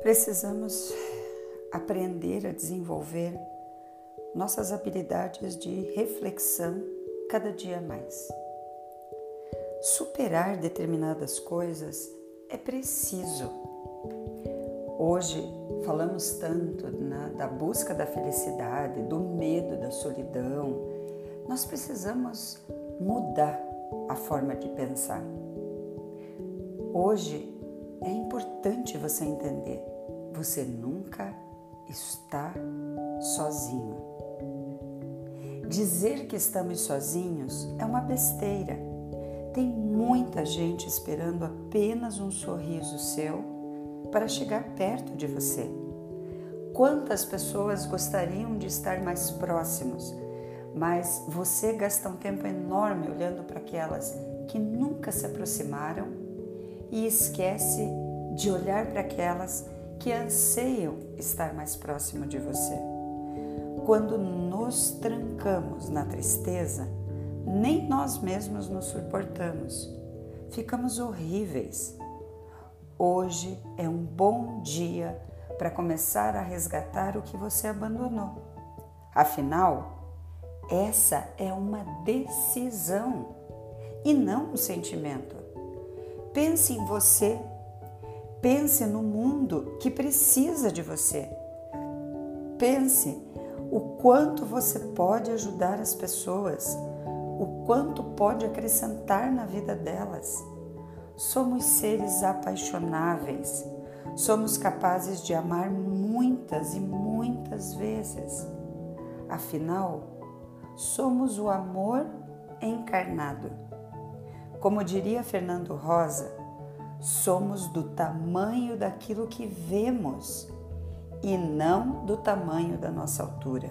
Precisamos aprender a desenvolver nossas habilidades de reflexão cada dia mais. Superar determinadas coisas é preciso. Hoje falamos tanto na, da busca da felicidade, do medo da solidão. Nós precisamos mudar a forma de pensar. Hoje é importante você entender: você nunca está sozinho. Dizer que estamos sozinhos é uma besteira. Tem muita gente esperando apenas um sorriso seu para chegar perto de você. Quantas pessoas gostariam de estar mais próximos, mas você gasta um tempo enorme olhando para aquelas que nunca se aproximaram e esquece de olhar para aquelas que anseiam estar mais próximo de você. Quando nos trancamos na tristeza, nem nós mesmos nos suportamos. Ficamos horríveis. Hoje é um bom dia para começar a resgatar o que você abandonou. Afinal, essa é uma decisão e não um sentimento. Pense em você, pense no mundo que precisa de você. Pense o quanto você pode ajudar as pessoas, o quanto pode acrescentar na vida delas. Somos seres apaixonáveis, somos capazes de amar muitas e muitas vezes. Afinal, somos o amor encarnado. Como diria Fernando Rosa, somos do tamanho daquilo que vemos e não do tamanho da nossa altura.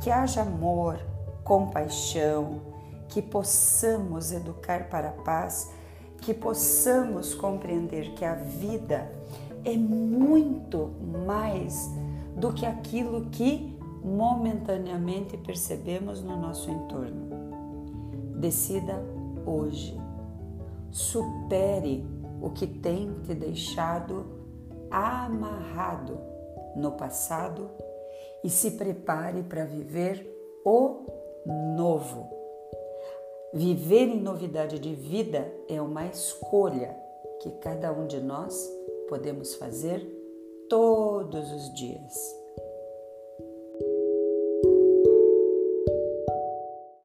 Que haja amor, compaixão, que possamos educar para a paz, que possamos compreender que a vida é muito mais do que aquilo que momentaneamente percebemos no nosso entorno. Decida hoje. Supere o que tem te deixado amarrado no passado e se prepare para viver o novo. Viver em novidade de vida é uma escolha que cada um de nós podemos fazer todos os dias.